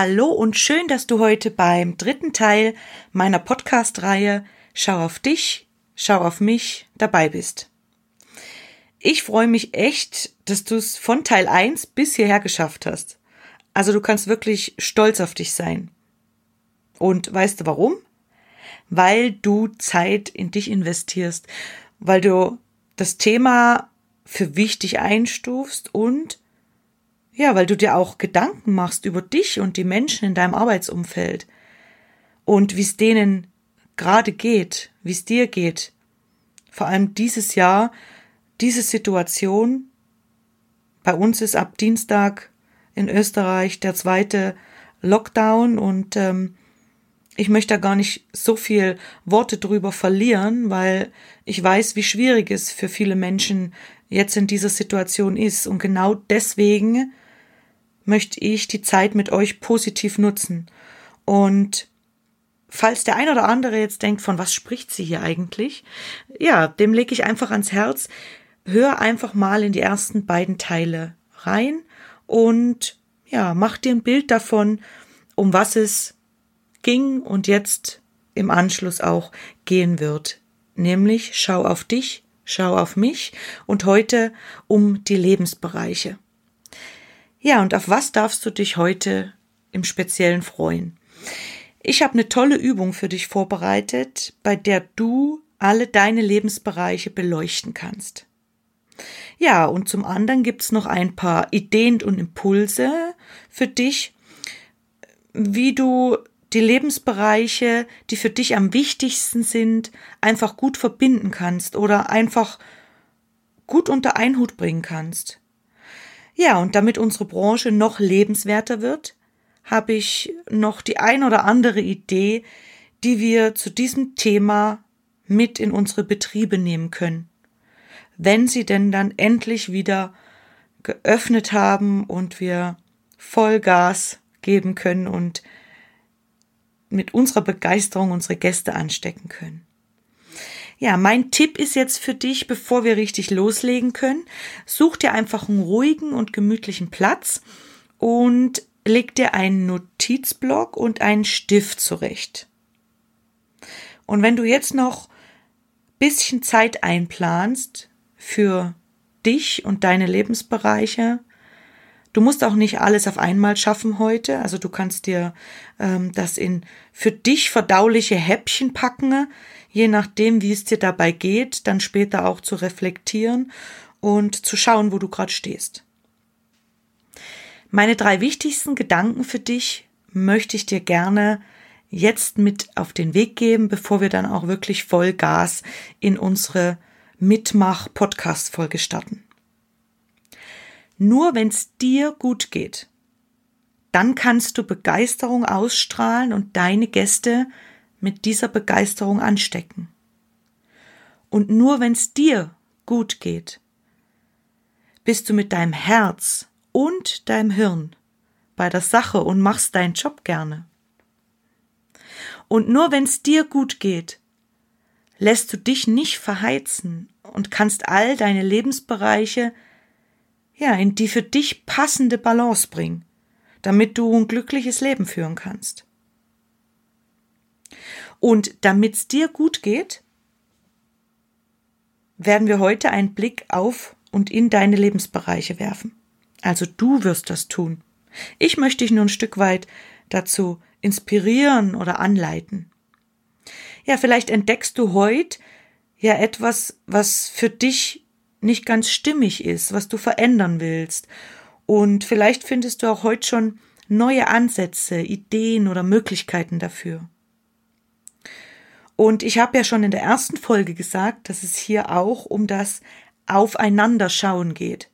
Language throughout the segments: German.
Hallo und schön, dass du heute beim dritten Teil meiner Podcast-Reihe Schau auf dich, schau auf mich dabei bist. Ich freue mich echt, dass du es von Teil 1 bis hierher geschafft hast. Also du kannst wirklich stolz auf dich sein. Und weißt du warum? Weil du Zeit in dich investierst, weil du das Thema für wichtig einstufst und ja, weil du dir auch Gedanken machst über dich und die Menschen in deinem Arbeitsumfeld und wie es denen gerade geht, wie es dir geht. Vor allem dieses Jahr, diese Situation. Bei uns ist ab Dienstag in Österreich der zweite Lockdown und ähm, ich möchte da gar nicht so viel Worte drüber verlieren, weil ich weiß, wie schwierig es für viele Menschen jetzt in dieser Situation ist. Und genau deswegen möchte ich die Zeit mit euch positiv nutzen. Und falls der ein oder andere jetzt denkt, von was spricht sie hier eigentlich? Ja, dem lege ich einfach ans Herz. Hör einfach mal in die ersten beiden Teile rein und ja, mach dir ein Bild davon, um was es ging und jetzt im Anschluss auch gehen wird. Nämlich schau auf dich, schau auf mich und heute um die Lebensbereiche. Ja, und auf was darfst du dich heute im Speziellen freuen? Ich habe eine tolle Übung für dich vorbereitet, bei der du alle deine Lebensbereiche beleuchten kannst. Ja, und zum anderen gibt's noch ein paar Ideen und Impulse für dich, wie du die Lebensbereiche, die für dich am wichtigsten sind, einfach gut verbinden kannst oder einfach gut unter einen Hut bringen kannst. Ja, und damit unsere Branche noch lebenswerter wird, habe ich noch die ein oder andere Idee, die wir zu diesem Thema mit in unsere Betriebe nehmen können. Wenn sie denn dann endlich wieder geöffnet haben und wir Vollgas geben können und mit unserer Begeisterung unsere Gäste anstecken können. Ja, mein Tipp ist jetzt für dich, bevor wir richtig loslegen können, such dir einfach einen ruhigen und gemütlichen Platz und leg dir einen Notizblock und einen Stift zurecht. Und wenn du jetzt noch bisschen Zeit einplanst für dich und deine Lebensbereiche, Du musst auch nicht alles auf einmal schaffen heute. Also du kannst dir ähm, das in für dich verdauliche Häppchen packen, je nachdem, wie es dir dabei geht, dann später auch zu reflektieren und zu schauen, wo du gerade stehst. Meine drei wichtigsten Gedanken für dich möchte ich dir gerne jetzt mit auf den Weg geben, bevor wir dann auch wirklich voll Gas in unsere Mitmach-Podcast-Folge starten. Nur wenn es dir gut geht, dann kannst du Begeisterung ausstrahlen und deine Gäste mit dieser Begeisterung anstecken. Und nur wenn es dir gut geht, bist du mit deinem Herz und deinem Hirn bei der Sache und machst deinen Job gerne. Und nur wenn es dir gut geht, lässt du dich nicht verheizen und kannst all deine Lebensbereiche ja, in die für dich passende Balance bringen, damit du ein glückliches Leben führen kannst. Und damit es dir gut geht, werden wir heute einen Blick auf und in deine Lebensbereiche werfen. Also du wirst das tun. Ich möchte dich nur ein Stück weit dazu inspirieren oder anleiten. Ja, vielleicht entdeckst du heute ja etwas, was für dich nicht ganz stimmig ist, was du verändern willst. Und vielleicht findest du auch heute schon neue Ansätze, Ideen oder Möglichkeiten dafür. Und ich habe ja schon in der ersten Folge gesagt, dass es hier auch um das Aufeinander schauen geht.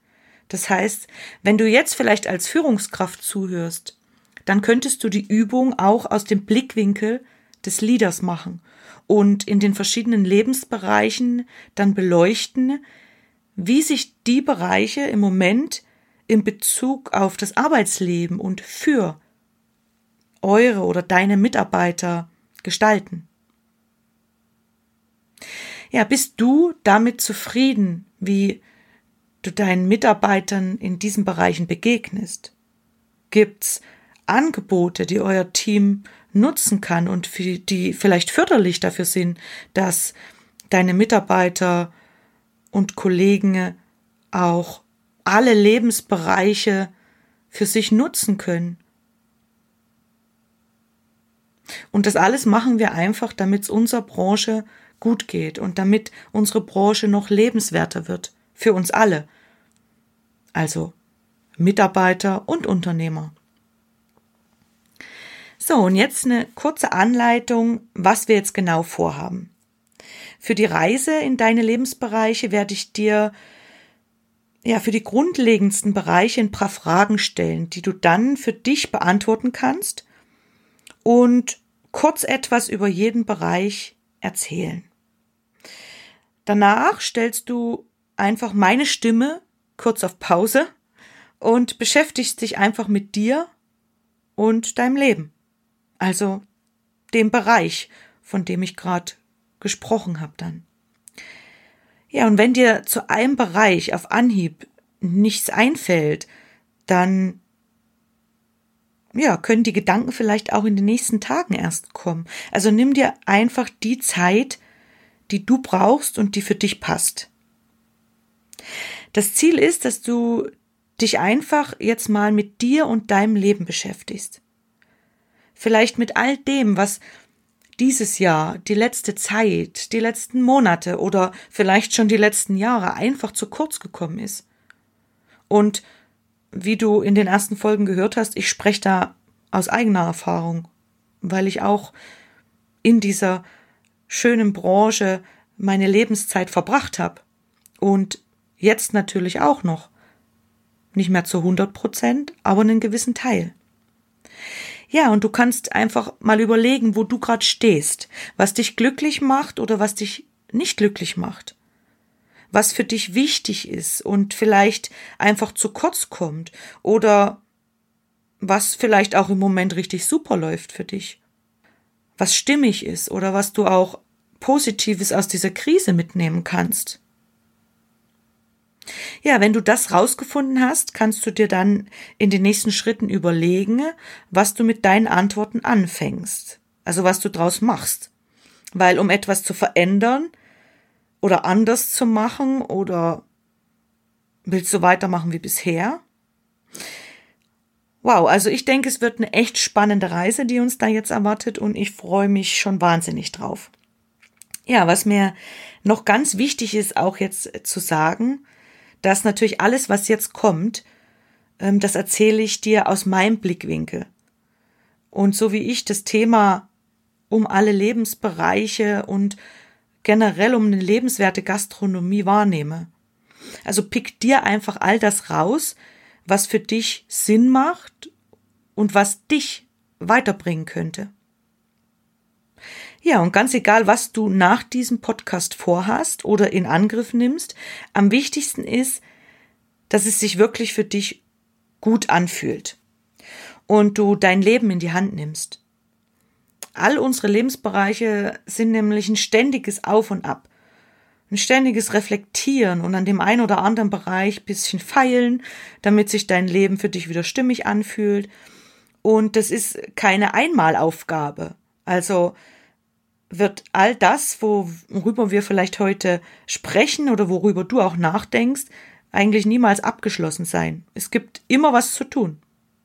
Das heißt, wenn du jetzt vielleicht als Führungskraft zuhörst, dann könntest du die Übung auch aus dem Blickwinkel des Leaders machen und in den verschiedenen Lebensbereichen dann beleuchten, wie sich die Bereiche im Moment in Bezug auf das Arbeitsleben und für eure oder deine Mitarbeiter gestalten. Ja, bist du damit zufrieden, wie du deinen Mitarbeitern in diesen Bereichen begegnest? Gibt's Angebote, die euer Team nutzen kann und die vielleicht förderlich dafür sind, dass deine Mitarbeiter und Kollegen auch alle Lebensbereiche für sich nutzen können. Und das alles machen wir einfach, damit es unserer Branche gut geht und damit unsere Branche noch lebenswerter wird für uns alle. Also Mitarbeiter und Unternehmer. So, und jetzt eine kurze Anleitung, was wir jetzt genau vorhaben. Für die Reise in deine Lebensbereiche werde ich dir ja für die grundlegendsten Bereiche ein paar Fragen stellen, die du dann für dich beantworten kannst und kurz etwas über jeden Bereich erzählen. Danach stellst du einfach meine Stimme kurz auf Pause und beschäftigst dich einfach mit dir und deinem Leben. Also dem Bereich, von dem ich gerade gesprochen habe dann. Ja, und wenn dir zu einem Bereich auf Anhieb nichts einfällt, dann ja, können die Gedanken vielleicht auch in den nächsten Tagen erst kommen. Also nimm dir einfach die Zeit, die du brauchst und die für dich passt. Das Ziel ist, dass du dich einfach jetzt mal mit dir und deinem Leben beschäftigst vielleicht mit all dem, was dieses Jahr, die letzte Zeit, die letzten Monate oder vielleicht schon die letzten Jahre einfach zu kurz gekommen ist. Und wie du in den ersten Folgen gehört hast, ich spreche da aus eigener Erfahrung, weil ich auch in dieser schönen Branche meine Lebenszeit verbracht habe und jetzt natürlich auch noch. Nicht mehr zu 100 Prozent, aber einen gewissen Teil. Ja, und du kannst einfach mal überlegen, wo du gerade stehst, was dich glücklich macht oder was dich nicht glücklich macht, was für dich wichtig ist und vielleicht einfach zu kurz kommt oder was vielleicht auch im Moment richtig super läuft für dich, was stimmig ist oder was du auch Positives aus dieser Krise mitnehmen kannst. Ja, wenn du das rausgefunden hast, kannst du dir dann in den nächsten Schritten überlegen, was du mit deinen Antworten anfängst. Also was du draus machst. Weil um etwas zu verändern oder anders zu machen oder willst du weitermachen wie bisher? Wow, also ich denke, es wird eine echt spannende Reise, die uns da jetzt erwartet und ich freue mich schon wahnsinnig drauf. Ja, was mir noch ganz wichtig ist, auch jetzt zu sagen, dass natürlich alles, was jetzt kommt, ähm, das erzähle ich dir aus meinem Blickwinkel. Und so wie ich das Thema um alle Lebensbereiche und generell um eine lebenswerte Gastronomie wahrnehme. Also pick dir einfach all das raus, was für dich Sinn macht und was dich weiterbringen könnte. Ja, und ganz egal, was du nach diesem Podcast vorhast oder in Angriff nimmst, am wichtigsten ist, dass es sich wirklich für dich gut anfühlt und du dein Leben in die Hand nimmst. All unsere Lebensbereiche sind nämlich ein ständiges Auf und Ab, ein ständiges Reflektieren und an dem einen oder anderen Bereich bisschen feilen, damit sich dein Leben für dich wieder stimmig anfühlt. Und das ist keine Einmalaufgabe. Also wird all das, worüber wir vielleicht heute sprechen oder worüber du auch nachdenkst, eigentlich niemals abgeschlossen sein. Es gibt immer was zu tun.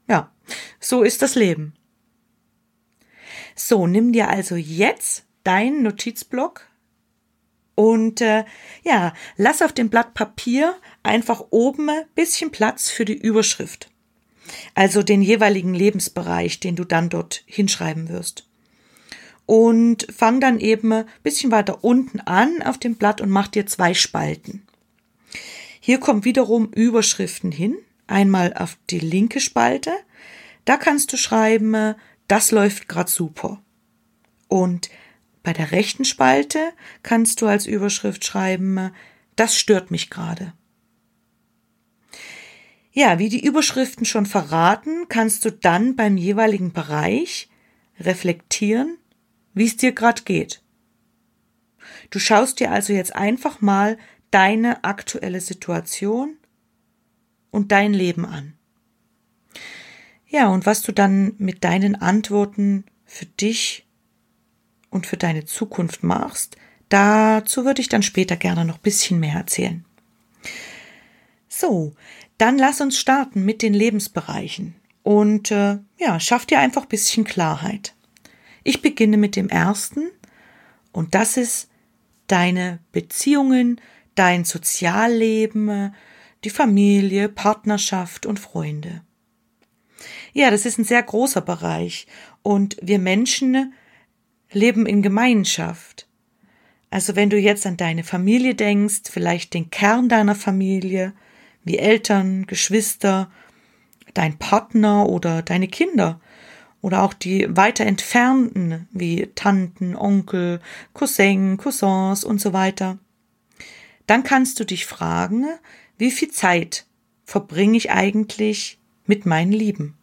Ja, so ist das Leben. So, nimm dir also jetzt deinen Notizblock und äh, ja, lass auf dem Blatt Papier einfach oben ein bisschen Platz für die Überschrift. Also den jeweiligen Lebensbereich, den du dann dort hinschreiben wirst und fang dann eben ein bisschen weiter unten an auf dem Blatt und mach dir zwei Spalten. Hier kommen wiederum Überschriften hin. Einmal auf die linke Spalte. Da kannst du schreiben, das läuft grad super. Und bei der rechten Spalte kannst du als Überschrift schreiben, das stört mich gerade. Ja, wie die Überschriften schon verraten, kannst du dann beim jeweiligen Bereich reflektieren, wie es dir gerade geht. Du schaust dir also jetzt einfach mal deine aktuelle Situation und dein Leben an. Ja, und was du dann mit deinen Antworten für dich und für deine Zukunft machst, dazu würde ich dann später gerne noch ein bisschen mehr erzählen. So, dann lass uns starten mit den Lebensbereichen und äh, ja, schaff dir einfach ein bisschen Klarheit. Ich beginne mit dem ersten und das ist deine Beziehungen, dein Sozialleben, die Familie, Partnerschaft und Freunde. Ja, das ist ein sehr großer Bereich und wir Menschen leben in Gemeinschaft. Also wenn du jetzt an deine Familie denkst, vielleicht den Kern deiner Familie, wie Eltern, Geschwister, dein Partner oder deine Kinder oder auch die weiter entfernten wie Tanten, Onkel, Cousin, Cousins und so weiter, dann kannst du dich fragen, wie viel Zeit verbringe ich eigentlich mit meinen Lieben?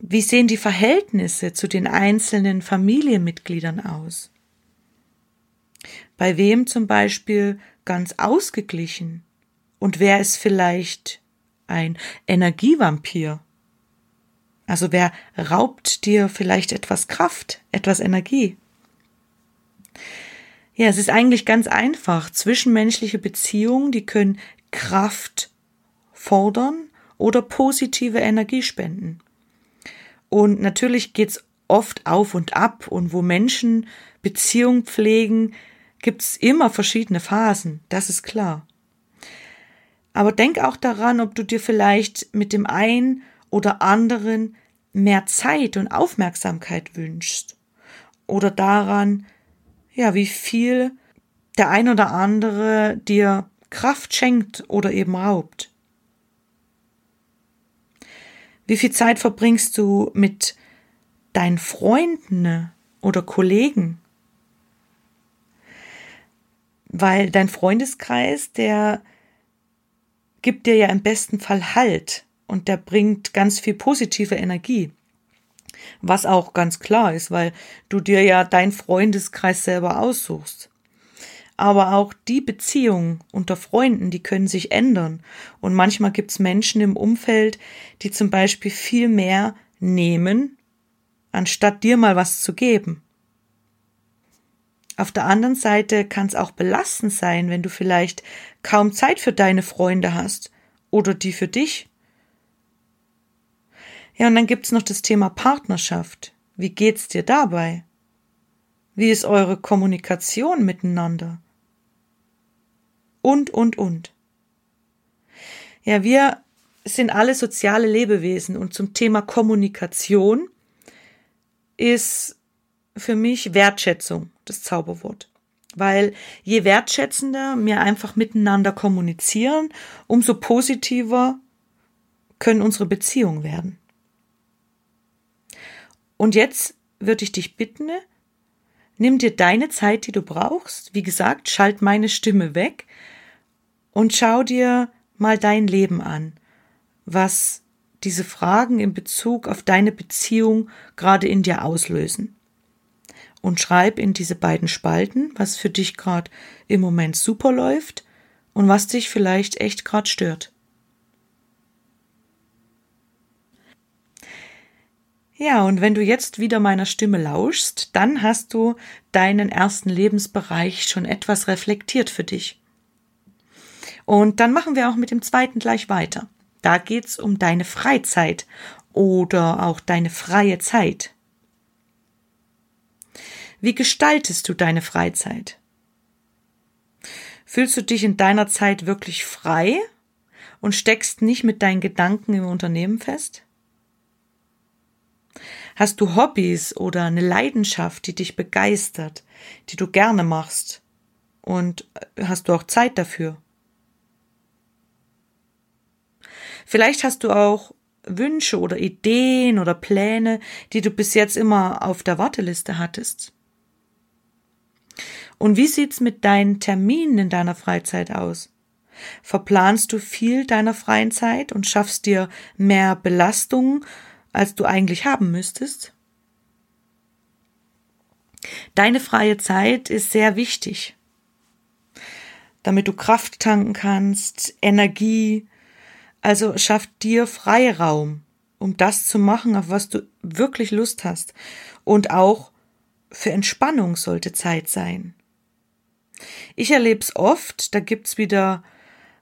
Wie sehen die Verhältnisse zu den einzelnen Familienmitgliedern aus? Bei wem zum Beispiel ganz ausgeglichen? Und wer ist vielleicht ein Energievampir? Also wer raubt dir vielleicht etwas Kraft, etwas Energie? Ja, es ist eigentlich ganz einfach. Zwischenmenschliche Beziehungen, die können Kraft fordern oder positive Energie spenden. Und natürlich geht's oft auf und ab und wo Menschen Beziehung pflegen, gibt's immer verschiedene Phasen, das ist klar. Aber denk auch daran, ob du dir vielleicht mit dem einen oder anderen mehr Zeit und Aufmerksamkeit wünschst. Oder daran, ja, wie viel der ein oder andere dir Kraft schenkt oder eben raubt. Wie viel Zeit verbringst du mit deinen Freunden oder Kollegen? Weil dein Freundeskreis, der gibt dir ja im besten Fall Halt und der bringt ganz viel positive Energie. Was auch ganz klar ist, weil du dir ja dein Freundeskreis selber aussuchst aber auch die Beziehungen unter Freunden, die können sich ändern. Und manchmal gibt es Menschen im Umfeld, die zum Beispiel viel mehr nehmen, anstatt dir mal was zu geben. Auf der anderen Seite kann es auch belastend sein, wenn du vielleicht kaum Zeit für deine Freunde hast oder die für dich. Ja, und dann gibt's noch das Thema Partnerschaft. Wie geht's dir dabei? Wie ist eure Kommunikation miteinander? Und, und, und. Ja, wir sind alle soziale Lebewesen und zum Thema Kommunikation ist für mich Wertschätzung das Zauberwort. Weil je wertschätzender wir einfach miteinander kommunizieren, umso positiver können unsere Beziehungen werden. Und jetzt würde ich dich bitten, nimm dir deine Zeit, die du brauchst. Wie gesagt, schalt meine Stimme weg und schau dir mal dein Leben an, was diese Fragen in Bezug auf deine Beziehung gerade in dir auslösen. Und schreib in diese beiden Spalten, was für dich gerade im Moment super läuft und was dich vielleicht echt gerade stört. Ja, und wenn du jetzt wieder meiner Stimme lauschst, dann hast du deinen ersten Lebensbereich schon etwas reflektiert für dich. Und dann machen wir auch mit dem zweiten gleich weiter. Da geht's um deine Freizeit oder auch deine freie Zeit. Wie gestaltest du deine Freizeit? Fühlst du dich in deiner Zeit wirklich frei und steckst nicht mit deinen Gedanken im Unternehmen fest? Hast du Hobbys oder eine Leidenschaft, die dich begeistert, die du gerne machst Und hast du auch Zeit dafür? Vielleicht hast du auch Wünsche oder Ideen oder Pläne, die du bis jetzt immer auf der Warteliste hattest. Und wie sieht's mit deinen Terminen in deiner Freizeit aus? Verplanst du viel deiner freien Zeit und schaffst dir mehr Belastung, als du eigentlich haben müsstest? Deine freie Zeit ist sehr wichtig, damit du Kraft tanken kannst, Energie, also schaff dir Freiraum, um das zu machen, auf was du wirklich Lust hast. Und auch für Entspannung sollte Zeit sein. Ich erlebe es oft, da gibt's wieder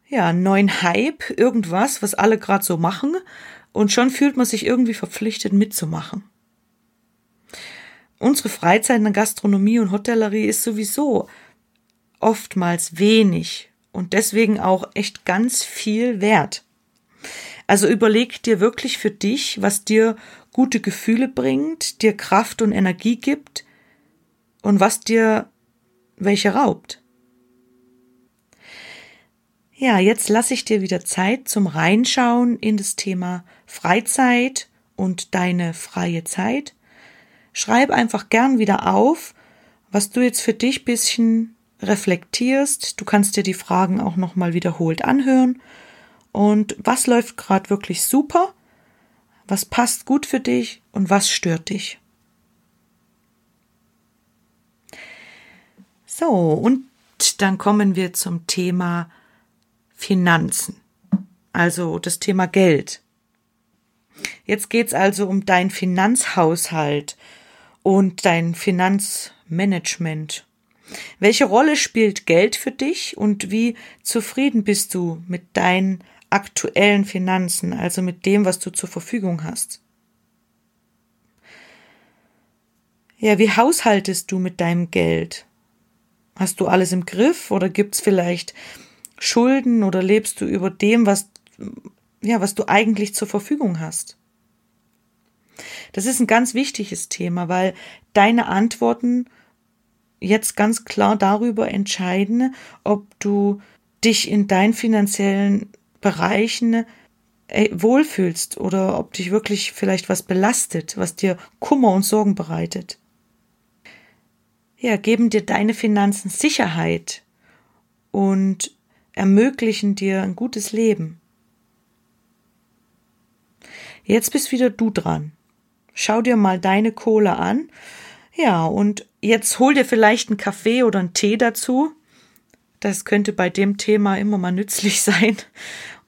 ja, neuen Hype, irgendwas, was alle gerade so machen, und schon fühlt man sich irgendwie verpflichtet mitzumachen. Unsere Freizeit in der Gastronomie und Hotellerie ist sowieso oftmals wenig und deswegen auch echt ganz viel wert. Also überleg dir wirklich für dich, was dir gute Gefühle bringt, dir Kraft und Energie gibt und was dir welche raubt. Ja, jetzt lasse ich dir wieder Zeit zum Reinschauen in das Thema Freizeit und deine freie Zeit. Schreib einfach gern wieder auf, was du jetzt für dich bisschen reflektierst. Du kannst dir die Fragen auch nochmal wiederholt anhören und was läuft gerade wirklich super, was passt gut für dich und was stört dich. So, und dann kommen wir zum Thema Finanzen, also das Thema Geld. Jetzt geht's also um dein Finanzhaushalt und dein Finanzmanagement. Welche Rolle spielt Geld für dich und wie zufrieden bist du mit deinen aktuellen Finanzen, also mit dem, was du zur Verfügung hast. Ja, wie haushaltest du mit deinem Geld? Hast du alles im Griff oder gibt's vielleicht Schulden oder lebst du über dem, was, ja, was du eigentlich zur Verfügung hast? Das ist ein ganz wichtiges Thema, weil deine Antworten jetzt ganz klar darüber entscheiden, ob du dich in deinen finanziellen Bereichen äh, wohlfühlst oder ob dich wirklich vielleicht was belastet, was dir Kummer und Sorgen bereitet. Ja, geben dir deine Finanzen Sicherheit und ermöglichen dir ein gutes Leben. Jetzt bist wieder du dran. Schau dir mal deine Kohle an. Ja, und jetzt hol dir vielleicht einen Kaffee oder einen Tee dazu. Das könnte bei dem Thema immer mal nützlich sein.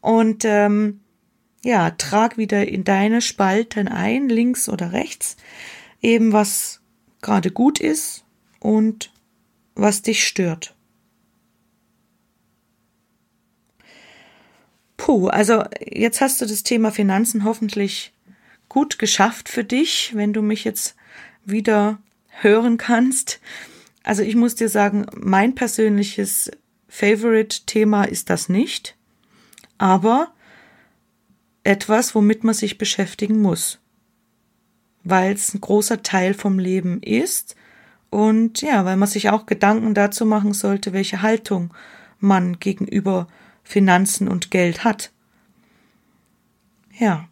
Und ähm, ja, trag wieder in deine Spalten ein, links oder rechts, eben was gerade gut ist und was dich stört. Puh, also jetzt hast du das Thema Finanzen hoffentlich gut geschafft für dich, wenn du mich jetzt wieder hören kannst. Also ich muss dir sagen, mein persönliches Favorite-Thema ist das nicht aber etwas, womit man sich beschäftigen muss, weil es ein großer Teil vom Leben ist und ja, weil man sich auch Gedanken dazu machen sollte, welche Haltung man gegenüber Finanzen und Geld hat. Ja,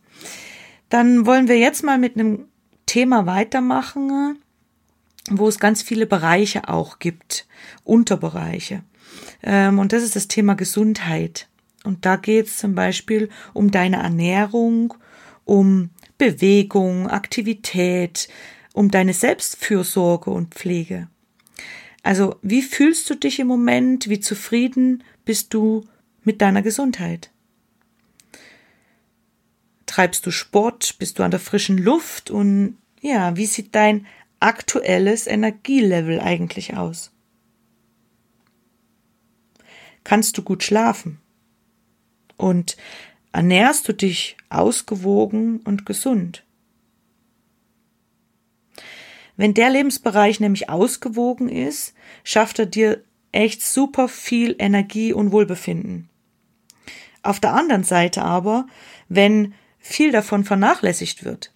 dann wollen wir jetzt mal mit einem Thema weitermachen, wo es ganz viele Bereiche auch gibt, Unterbereiche. Ähm, und das ist das Thema Gesundheit. Und da geht es zum Beispiel um deine Ernährung, um Bewegung, Aktivität, um deine Selbstfürsorge und Pflege. Also wie fühlst du dich im Moment? Wie zufrieden bist du mit deiner Gesundheit? Treibst du Sport? Bist du an der frischen Luft? Und ja, wie sieht dein aktuelles Energielevel eigentlich aus? Kannst du gut schlafen? und ernährst du dich ausgewogen und gesund. Wenn der Lebensbereich nämlich ausgewogen ist, schafft er dir echt super viel Energie und Wohlbefinden. Auf der anderen Seite aber, wenn viel davon vernachlässigt wird,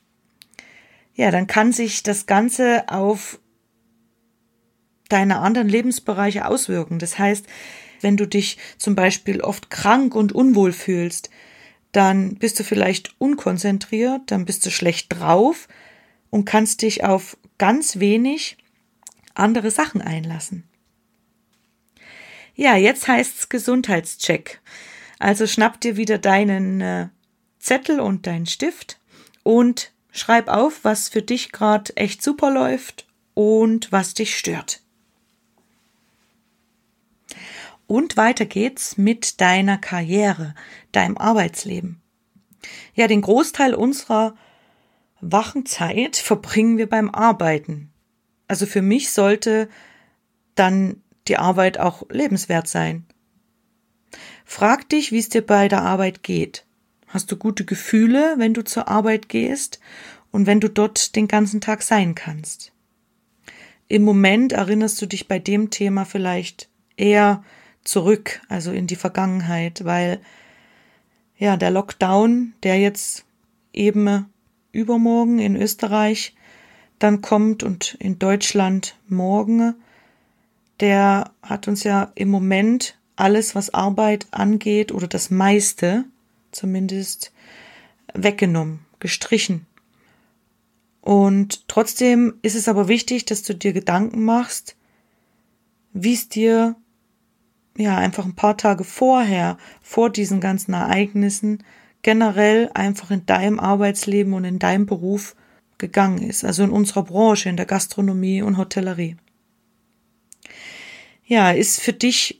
ja, dann kann sich das Ganze auf deine anderen Lebensbereiche auswirken. Das heißt, wenn du dich zum Beispiel oft krank und unwohl fühlst, dann bist du vielleicht unkonzentriert, dann bist du schlecht drauf und kannst dich auf ganz wenig andere Sachen einlassen. Ja, jetzt heißt's Gesundheitscheck. Also schnapp dir wieder deinen äh, Zettel und deinen Stift und schreib auf, was für dich gerade echt super läuft und was dich stört. Und weiter geht's mit deiner Karriere, deinem Arbeitsleben. Ja, den Großteil unserer wachen Zeit verbringen wir beim Arbeiten. Also für mich sollte dann die Arbeit auch lebenswert sein. Frag dich, wie es dir bei der Arbeit geht. Hast du gute Gefühle, wenn du zur Arbeit gehst und wenn du dort den ganzen Tag sein kannst? Im Moment erinnerst du dich bei dem Thema vielleicht eher zurück, also in die Vergangenheit, weil ja, der Lockdown, der jetzt eben übermorgen in Österreich dann kommt und in Deutschland morgen, der hat uns ja im Moment alles, was Arbeit angeht oder das meiste zumindest weggenommen, gestrichen. Und trotzdem ist es aber wichtig, dass du dir Gedanken machst, wie es dir ja einfach ein paar Tage vorher, vor diesen ganzen Ereignissen, generell einfach in deinem Arbeitsleben und in deinem Beruf gegangen ist, also in unserer Branche, in der Gastronomie und Hotellerie. Ja, ist für dich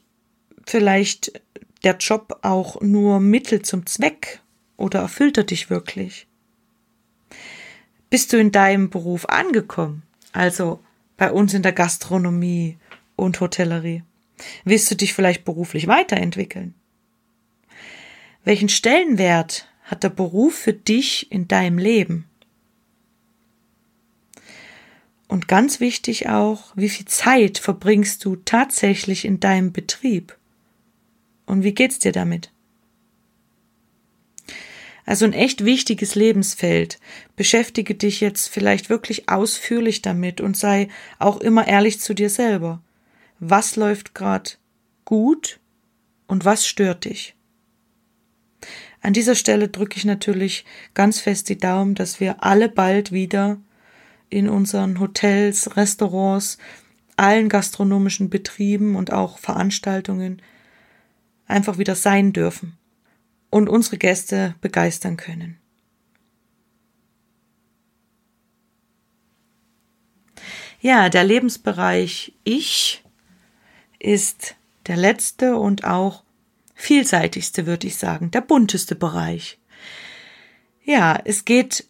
vielleicht der Job auch nur Mittel zum Zweck oder erfüllt er dich wirklich? Bist du in deinem Beruf angekommen? Also bei uns in der Gastronomie und Hotellerie. Willst du dich vielleicht beruflich weiterentwickeln? Welchen Stellenwert hat der Beruf für dich in deinem Leben? Und ganz wichtig auch, wie viel Zeit verbringst du tatsächlich in deinem Betrieb? Und wie geht's dir damit? Also ein echt wichtiges Lebensfeld. Beschäftige dich jetzt vielleicht wirklich ausführlich damit und sei auch immer ehrlich zu dir selber. Was läuft gerade gut und was stört dich? An dieser Stelle drücke ich natürlich ganz fest die Daumen, dass wir alle bald wieder in unseren Hotels, Restaurants, allen gastronomischen Betrieben und auch Veranstaltungen einfach wieder sein dürfen und unsere Gäste begeistern können. Ja, der Lebensbereich Ich ist der letzte und auch vielseitigste, würde ich sagen, der bunteste Bereich. Ja, es geht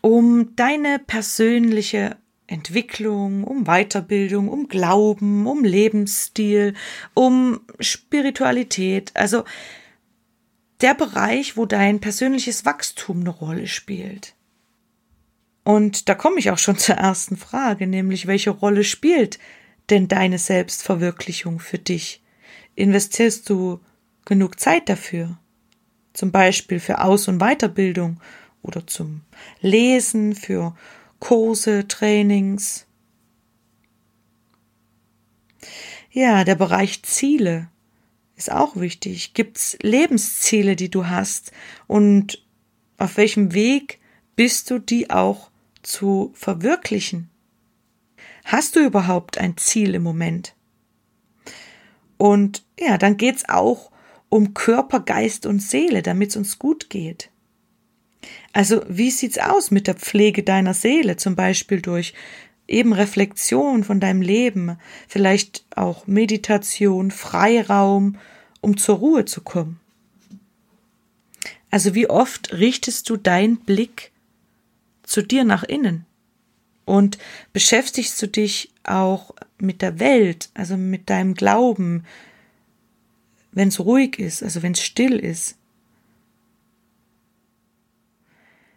um deine persönliche Entwicklung, um Weiterbildung, um Glauben, um Lebensstil, um Spiritualität, also der Bereich, wo dein persönliches Wachstum eine Rolle spielt. Und da komme ich auch schon zur ersten Frage, nämlich welche Rolle spielt denn deine Selbstverwirklichung für dich? Investierst du genug Zeit dafür? Zum Beispiel für Aus- und Weiterbildung oder zum Lesen, für Kurse, Trainings. Ja, der Bereich Ziele ist auch wichtig. Gibt's Lebensziele, die du hast und auf welchem Weg bist du, die auch zu verwirklichen? Hast du überhaupt ein Ziel im Moment? Und ja, dann geht's auch um Körper, Geist und Seele, damit es uns gut geht. Also, wie sieht's aus mit der Pflege deiner Seele, zum Beispiel durch eben Reflexion von deinem Leben, vielleicht auch Meditation, Freiraum, um zur Ruhe zu kommen? Also, wie oft richtest du deinen Blick zu dir nach innen? Und beschäftigst du dich auch mit der Welt, also mit deinem Glauben, wenn es ruhig ist, also wenn es still ist?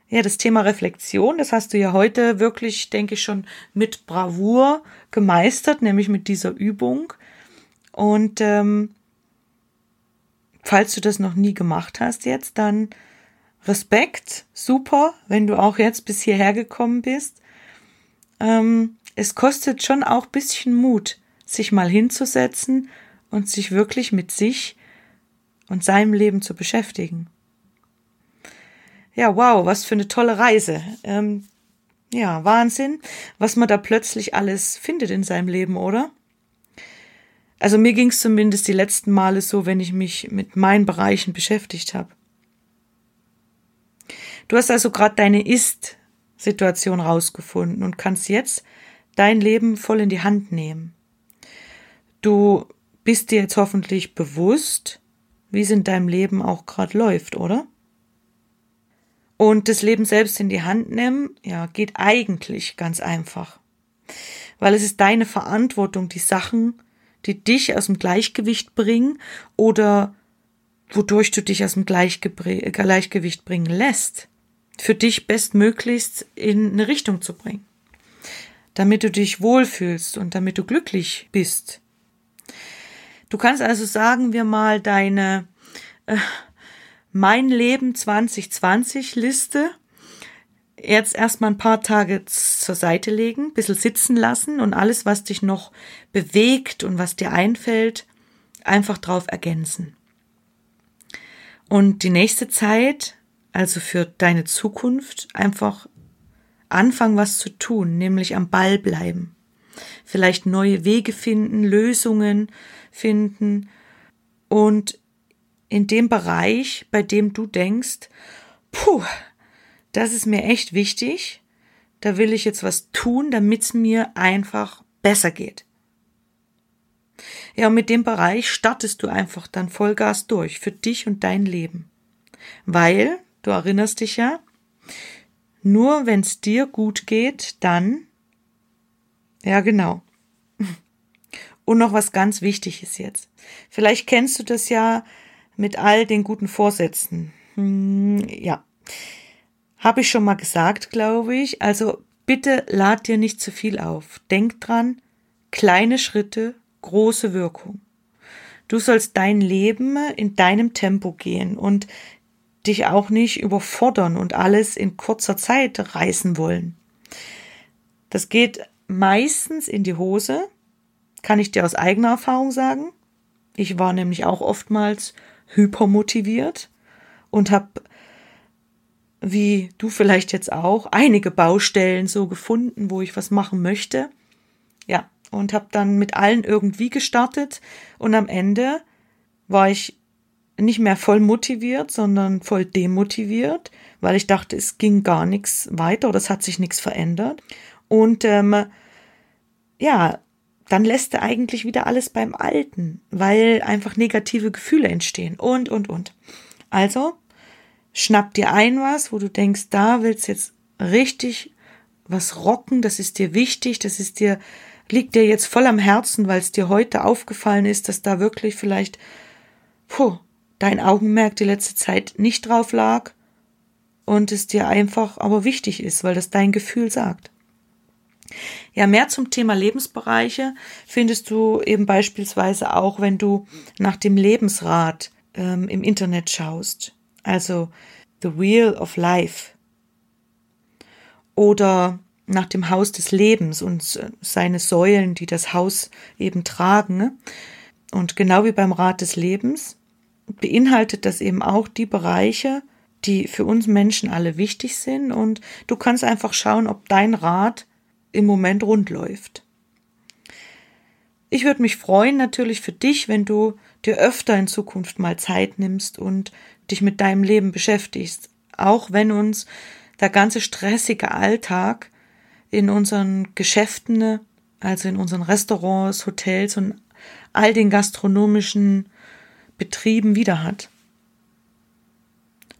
Ja, das Thema Reflexion, das hast du ja heute wirklich, denke ich, schon mit Bravour gemeistert, nämlich mit dieser Übung. Und ähm, falls du das noch nie gemacht hast jetzt, dann Respekt, super, wenn du auch jetzt bis hierher gekommen bist. Ähm, es kostet schon auch bisschen Mut, sich mal hinzusetzen und sich wirklich mit sich und seinem Leben zu beschäftigen. Ja, wow, was für eine tolle Reise. Ähm, ja, Wahnsinn, was man da plötzlich alles findet in seinem Leben, oder? Also mir ging es zumindest die letzten Male so, wenn ich mich mit meinen Bereichen beschäftigt habe. Du hast also gerade deine Ist-Situation rausgefunden und kannst jetzt dein Leben voll in die Hand nehmen. Du bist dir jetzt hoffentlich bewusst, wie es in deinem Leben auch gerade läuft, oder? Und das Leben selbst in die Hand nehmen, ja, geht eigentlich ganz einfach. Weil es ist deine Verantwortung, die Sachen, die dich aus dem Gleichgewicht bringen oder wodurch du dich aus dem Gleichgewicht bringen lässt, für dich bestmöglichst in eine Richtung zu bringen. Damit du dich wohlfühlst und damit du glücklich bist. Du kannst also sagen wir mal deine äh, Mein Leben 2020 Liste jetzt erstmal ein paar Tage zur Seite legen, ein bisschen sitzen lassen und alles, was dich noch bewegt und was dir einfällt, einfach drauf ergänzen. Und die nächste Zeit, also für deine Zukunft, einfach anfangen, was zu tun, nämlich am Ball bleiben. Vielleicht neue Wege finden, Lösungen finden und in dem Bereich, bei dem du denkst, puh, das ist mir echt wichtig. Da will ich jetzt was tun, damit es mir einfach besser geht. Ja, und mit dem Bereich startest du einfach dann Vollgas durch für dich und dein Leben. Weil, du erinnerst dich ja, nur wenn es dir gut geht, dann, ja genau. Und noch was ganz Wichtiges jetzt. Vielleicht kennst du das ja mit all den guten Vorsätzen. Hm, ja. Habe ich schon mal gesagt, glaube ich. Also bitte lad dir nicht zu viel auf. Denk dran, kleine Schritte, große Wirkung. Du sollst dein Leben in deinem Tempo gehen und dich auch nicht überfordern und alles in kurzer Zeit reißen wollen. Das geht meistens in die Hose, kann ich dir aus eigener Erfahrung sagen. Ich war nämlich auch oftmals hypermotiviert und habe wie du vielleicht jetzt auch, einige Baustellen so gefunden, wo ich was machen möchte. Ja, und habe dann mit allen irgendwie gestartet und am Ende war ich nicht mehr voll motiviert, sondern voll demotiviert, weil ich dachte, es ging gar nichts weiter oder es hat sich nichts verändert. Und ähm, ja, dann lässt er eigentlich wieder alles beim Alten, weil einfach negative Gefühle entstehen und, und, und. Also schnapp dir ein was, wo du denkst, da willst jetzt richtig was rocken, das ist dir wichtig, das ist dir, liegt dir jetzt voll am Herzen, weil es dir heute aufgefallen ist, dass da wirklich vielleicht, puh, dein Augenmerk die letzte Zeit nicht drauf lag und es dir einfach aber wichtig ist, weil das dein Gefühl sagt. Ja, mehr zum Thema Lebensbereiche findest du eben beispielsweise auch, wenn du nach dem Lebensrat ähm, im Internet schaust also The Wheel of Life. Oder nach dem Haus des Lebens und seine Säulen, die das Haus eben tragen. Ne? Und genau wie beim Rat des Lebens beinhaltet das eben auch die Bereiche, die für uns Menschen alle wichtig sind. Und du kannst einfach schauen, ob dein Rat im Moment rund läuft. Ich würde mich freuen natürlich für dich, wenn du dir öfter in Zukunft mal Zeit nimmst und dich mit deinem Leben beschäftigst, auch wenn uns der ganze stressige Alltag in unseren Geschäften, also in unseren Restaurants, Hotels und all den gastronomischen Betrieben wieder hat.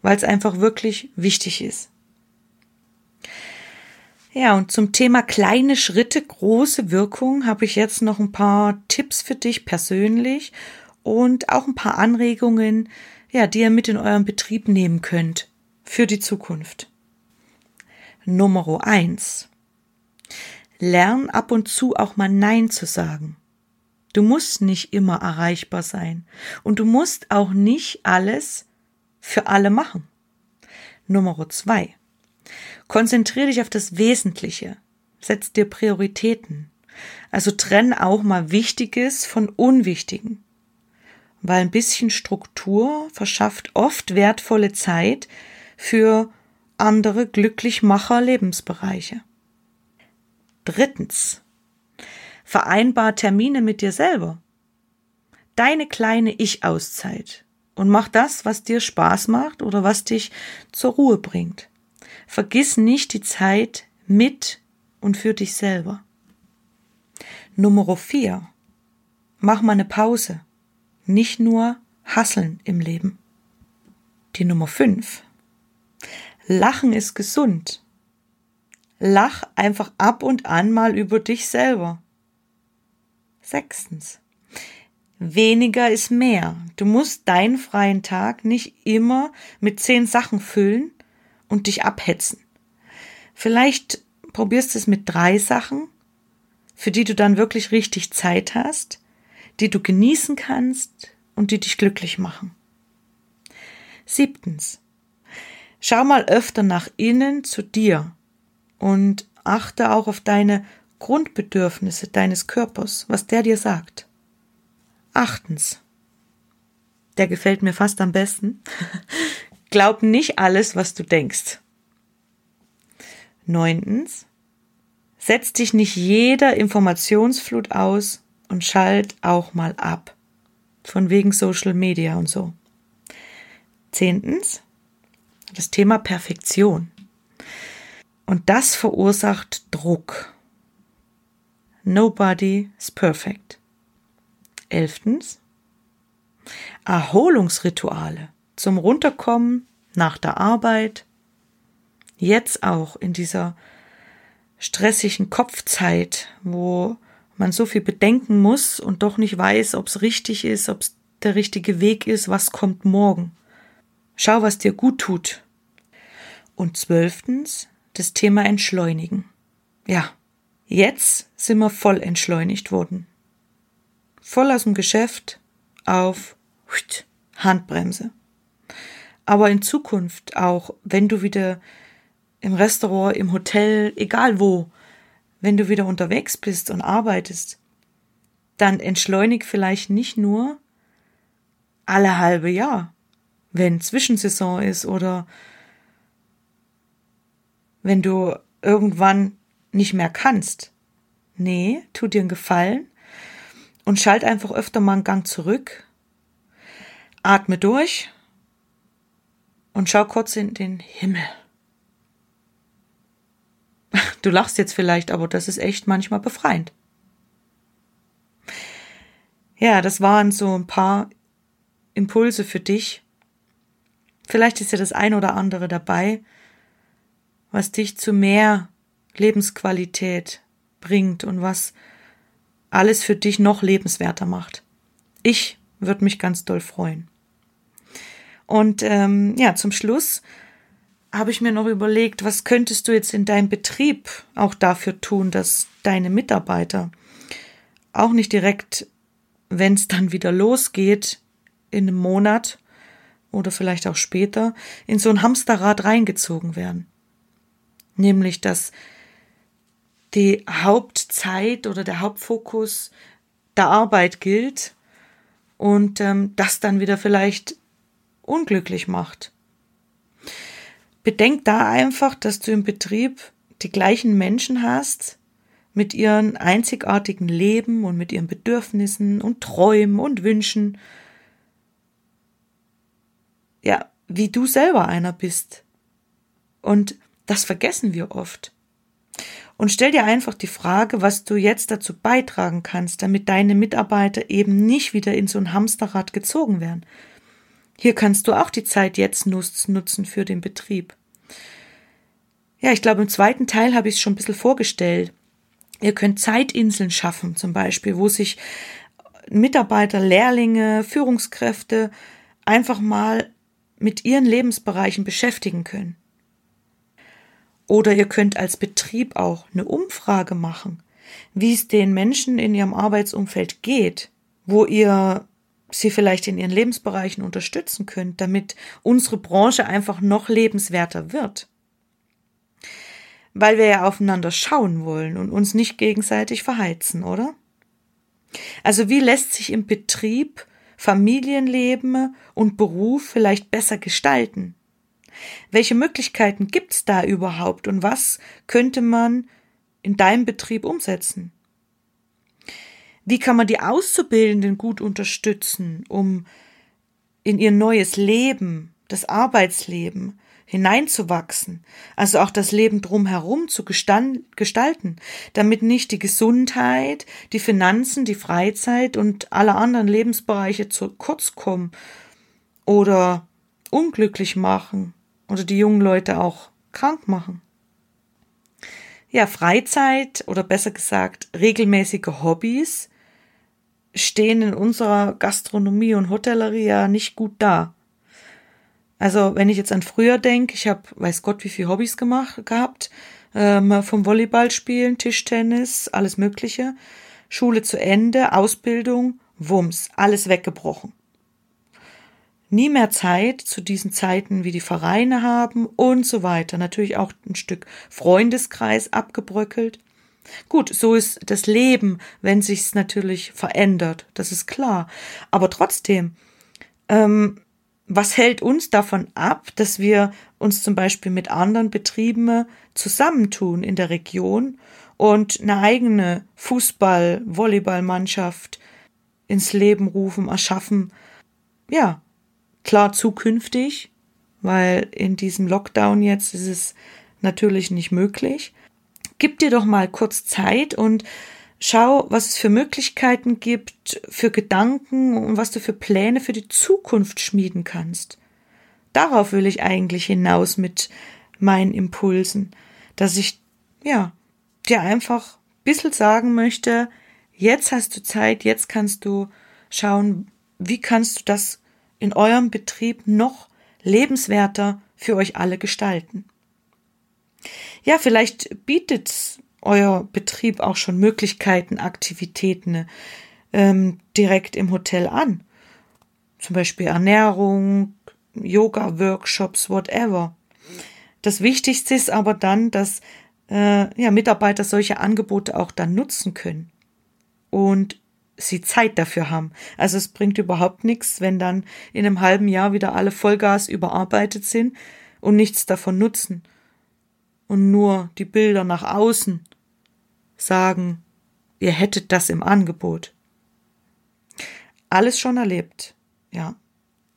Weil es einfach wirklich wichtig ist. Ja, und zum Thema kleine Schritte, große Wirkung habe ich jetzt noch ein paar Tipps für dich persönlich und auch ein paar Anregungen, ja, die ihr mit in euren Betrieb nehmen könnt für die Zukunft. Nummer eins: Lern ab und zu auch mal Nein zu sagen. Du musst nicht immer erreichbar sein und du musst auch nicht alles für alle machen. Nummer zwei: Konzentriere dich auf das Wesentliche. Setz dir Prioritäten. Also trenn auch mal Wichtiges von Unwichtigen. Weil ein bisschen Struktur verschafft oft wertvolle Zeit für andere Glücklichmacher Lebensbereiche. Drittens. Vereinbar Termine mit dir selber. Deine kleine Ich-Auszeit. Und mach das, was dir Spaß macht oder was dich zur Ruhe bringt. Vergiss nicht die Zeit mit und für dich selber. Nummer vier. Mach mal eine Pause. Nicht nur hasseln im Leben. Die Nummer fünf. Lachen ist gesund. Lach einfach ab und an mal über dich selber. Sechstens. Weniger ist mehr. Du musst deinen freien Tag nicht immer mit zehn Sachen füllen und dich abhetzen. Vielleicht probierst es mit drei Sachen, für die du dann wirklich richtig Zeit hast, die du genießen kannst und die dich glücklich machen. Siebtens. Schau mal öfter nach innen zu dir und achte auch auf deine Grundbedürfnisse deines Körpers, was der dir sagt. Achtens. Der gefällt mir fast am besten. Glaub nicht alles, was du denkst. Neuntens. Setz dich nicht jeder Informationsflut aus und schalt auch mal ab. Von wegen Social Media und so. Zehntens. Das Thema Perfektion. Und das verursacht Druck. Nobody is perfect. Elftens. Erholungsrituale zum Runterkommen nach der Arbeit. Jetzt auch in dieser stressigen Kopfzeit, wo man so viel bedenken muss und doch nicht weiß, ob es richtig ist, ob es der richtige Weg ist, was kommt morgen. Schau, was dir gut tut. Und zwölftens, das Thema Entschleunigen. Ja, jetzt sind wir voll entschleunigt worden. Voll aus dem Geschäft auf Handbremse. Aber in Zukunft auch, wenn du wieder im Restaurant, im Hotel, egal wo, wenn du wieder unterwegs bist und arbeitest, dann entschleunig vielleicht nicht nur alle halbe Jahr, wenn Zwischensaison ist oder wenn du irgendwann nicht mehr kannst. Nee, tu dir einen Gefallen und schalt einfach öfter mal einen Gang zurück. Atme durch und schau kurz in den Himmel. Du lachst jetzt vielleicht, aber das ist echt manchmal befreiend. Ja, das waren so ein paar Impulse für dich. Vielleicht ist ja das ein oder andere dabei, was dich zu mehr Lebensqualität bringt und was alles für dich noch lebenswerter macht. Ich würde mich ganz doll freuen. Und ähm, ja, zum Schluss habe ich mir noch überlegt, was könntest du jetzt in deinem Betrieb auch dafür tun, dass deine Mitarbeiter auch nicht direkt, wenn es dann wieder losgeht, in einem Monat oder vielleicht auch später, in so ein Hamsterrad reingezogen werden? Nämlich dass die Hauptzeit oder der Hauptfokus der Arbeit gilt und ähm, das dann wieder vielleicht unglücklich macht. Bedenk da einfach, dass du im Betrieb die gleichen Menschen hast mit ihren einzigartigen Leben und mit ihren Bedürfnissen und Träumen und Wünschen. Ja, wie du selber einer bist. Und das vergessen wir oft. Und stell dir einfach die Frage, was du jetzt dazu beitragen kannst, damit deine Mitarbeiter eben nicht wieder in so ein Hamsterrad gezogen werden. Hier kannst du auch die Zeit jetzt nutzen für den Betrieb. Ja, ich glaube, im zweiten Teil habe ich es schon ein bisschen vorgestellt. Ihr könnt Zeitinseln schaffen, zum Beispiel, wo sich Mitarbeiter, Lehrlinge, Führungskräfte einfach mal mit ihren Lebensbereichen beschäftigen können. Oder ihr könnt als Betrieb auch eine Umfrage machen, wie es den Menschen in ihrem Arbeitsumfeld geht, wo ihr sie vielleicht in ihren Lebensbereichen unterstützen könnt, damit unsere Branche einfach noch lebenswerter wird. weil wir ja aufeinander schauen wollen und uns nicht gegenseitig verheizen, oder? Also wie lässt sich im Betrieb Familienleben und Beruf vielleicht besser gestalten? Welche Möglichkeiten gibt's da überhaupt und was könnte man in deinem Betrieb umsetzen? Wie kann man die Auszubildenden gut unterstützen, um in ihr neues Leben, das Arbeitsleben, hineinzuwachsen, also auch das Leben drumherum zu gestalten, damit nicht die Gesundheit, die Finanzen, die Freizeit und alle anderen Lebensbereiche zu kurz kommen oder unglücklich machen oder die jungen Leute auch krank machen. Ja, Freizeit oder besser gesagt regelmäßige Hobbys stehen in unserer Gastronomie und Hotellerie ja nicht gut da. Also wenn ich jetzt an früher denke, ich habe, weiß Gott, wie viele Hobbys gemacht gehabt, ähm, vom Volleyball spielen, Tischtennis, alles Mögliche, Schule zu Ende, Ausbildung, Wumms, alles weggebrochen. Nie mehr Zeit zu diesen Zeiten, wie die Vereine haben und so weiter. Natürlich auch ein Stück Freundeskreis abgebröckelt. Gut, so ist das Leben, wenn sich's natürlich verändert, das ist klar. Aber trotzdem, ähm, was hält uns davon ab, dass wir uns zum Beispiel mit anderen Betrieben zusammentun in der Region und eine eigene Fußball-, Volleyballmannschaft ins Leben rufen, erschaffen? Ja, klar zukünftig, weil in diesem Lockdown jetzt ist es natürlich nicht möglich. Gib dir doch mal kurz Zeit und Schau, was es für Möglichkeiten gibt, für Gedanken und was du für Pläne für die Zukunft schmieden kannst. Darauf will ich eigentlich hinaus mit meinen Impulsen, dass ich, ja, dir einfach ein bisschen sagen möchte, jetzt hast du Zeit, jetzt kannst du schauen, wie kannst du das in eurem Betrieb noch lebenswerter für euch alle gestalten. Ja, vielleicht bietet euer Betrieb auch schon Möglichkeiten, Aktivitäten ähm, direkt im Hotel an. Zum Beispiel Ernährung, Yoga-Workshops, whatever. Das Wichtigste ist aber dann, dass äh, ja, Mitarbeiter solche Angebote auch dann nutzen können und sie Zeit dafür haben. Also es bringt überhaupt nichts, wenn dann in einem halben Jahr wieder alle Vollgas überarbeitet sind und nichts davon nutzen und nur die Bilder nach außen sagen, ihr hättet das im Angebot. Alles schon erlebt, ja.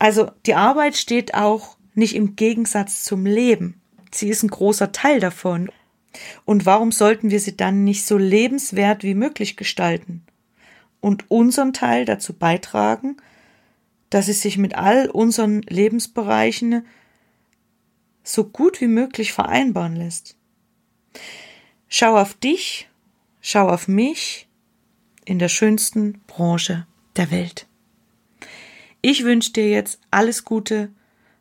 Also die Arbeit steht auch nicht im Gegensatz zum Leben. Sie ist ein großer Teil davon. Und warum sollten wir sie dann nicht so lebenswert wie möglich gestalten und unseren Teil dazu beitragen, dass es sich mit all unseren Lebensbereichen so gut wie möglich vereinbaren lässt? Schau auf dich, schau auf mich in der schönsten Branche der Welt. Ich wünsche dir jetzt alles Gute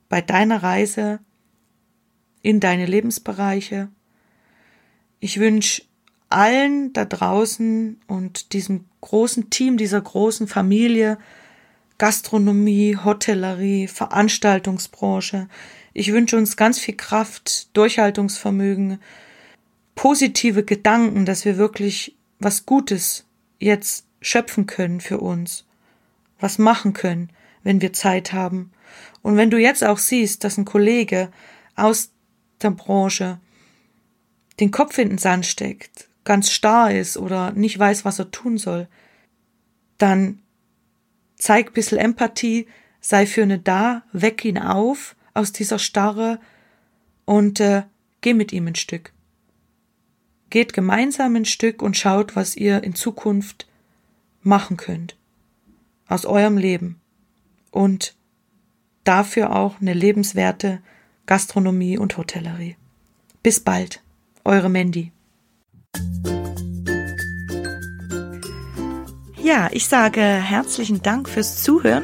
bei deiner Reise in deine Lebensbereiche. Ich wünsche allen da draußen und diesem großen Team, dieser großen Familie, Gastronomie, Hotellerie, Veranstaltungsbranche. Ich wünsche uns ganz viel Kraft, Durchhaltungsvermögen, positive Gedanken, dass wir wirklich was Gutes jetzt schöpfen können für uns, was machen können, wenn wir Zeit haben. Und wenn du jetzt auch siehst, dass ein Kollege aus der Branche den Kopf in den Sand steckt, ganz starr ist oder nicht weiß, was er tun soll, dann zeig ein bisschen Empathie, sei für eine da, weck ihn auf aus dieser Starre und äh, geh mit ihm ein Stück. Geht gemeinsam ein Stück und schaut, was ihr in Zukunft machen könnt. Aus eurem Leben. Und dafür auch eine lebenswerte Gastronomie und Hotellerie. Bis bald. Eure Mandy. Ja, ich sage herzlichen Dank fürs Zuhören.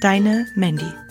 Deine Mandy.